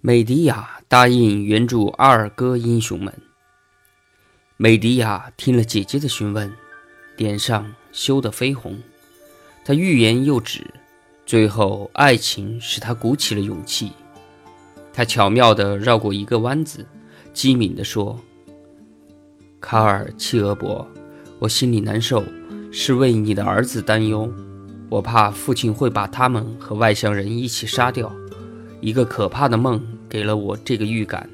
美迪亚答应援助阿尔戈英雄们。美迪亚听了姐姐的询问，脸上羞得绯红。她欲言又止，最后爱情使她鼓起了勇气。她巧妙地绕过一个弯子，机敏地说：“卡尔契俄伯，我心里难受，是为你的儿子担忧。我怕父亲会把他们和外乡人一起杀掉。”一个可怕的梦给了我这个预感，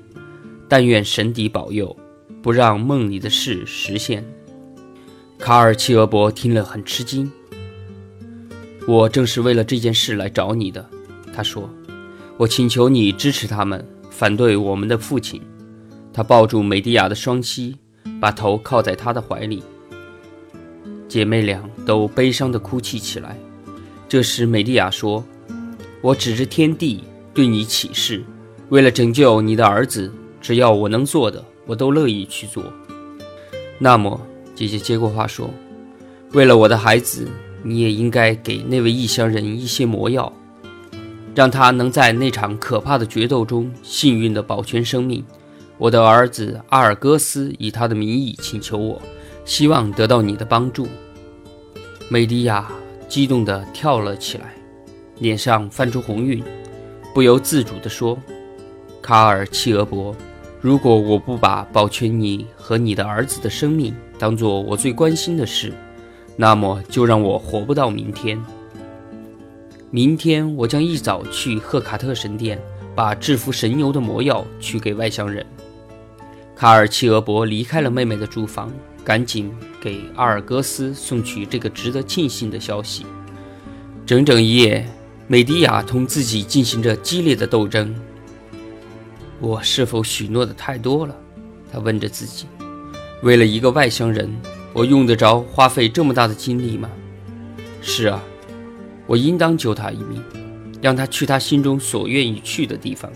但愿神邸保佑，不让梦里的事实现。卡尔契俄伯听了很吃惊。我正是为了这件事来找你的，他说。我请求你支持他们，反对我们的父亲。他抱住美迪亚的双膝，把头靠在她的怀里。姐妹俩都悲伤地哭泣起来。这时，美迪亚说：“我指着天地。”对你起誓，为了拯救你的儿子，只要我能做的，我都乐意去做。那么，姐姐接过话说：“为了我的孩子，你也应该给那位异乡人一些魔药，让他能在那场可怕的决斗中幸运地保全生命。我的儿子阿尔戈斯以他的名义请求我，希望得到你的帮助。”美迪亚激动地跳了起来，脸上泛出红晕。不由自主地说：“卡尔契俄伯，如果我不把保全你和你的儿子的生命当做我最关心的事，那么就让我活不到明天。明天我将一早去赫卡特神殿，把制服神牛的魔药取给外乡人。”卡尔契俄伯离开了妹妹的住房，赶紧给阿尔戈斯送去这个值得庆幸的消息。整整一夜。美迪亚同自己进行着激烈的斗争。我是否许诺的太多了？他问着自己。为了一个外乡人，我用得着花费这么大的精力吗？是啊，我应当救他一命，让他去他心中所愿意去的地方。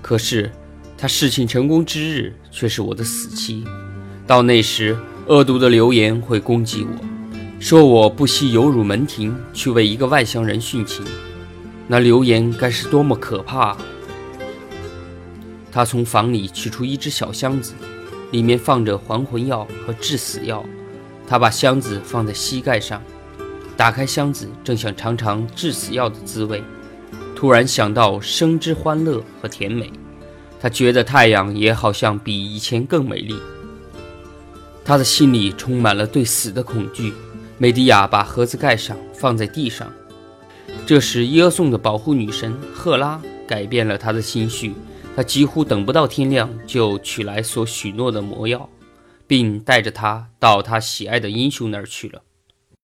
可是，他事情成功之日却是我的死期。到那时，恶毒的流言会攻击我。说我不惜有辱门庭去为一个外乡人殉情，那流言该是多么可怕！他从房里取出一只小箱子，里面放着还魂药和致死药。他把箱子放在膝盖上，打开箱子，正想尝尝致死药的滋味，突然想到生之欢乐和甜美。他觉得太阳也好像比以前更美丽。他的心里充满了对死的恐惧。美迪亚把盒子盖上，放在地上。这时，耶稣的保护女神赫拉改变了他的心绪。他几乎等不到天亮，就取来所许诺的魔药，并带着他到他喜爱的英雄那儿去了。